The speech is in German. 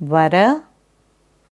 வர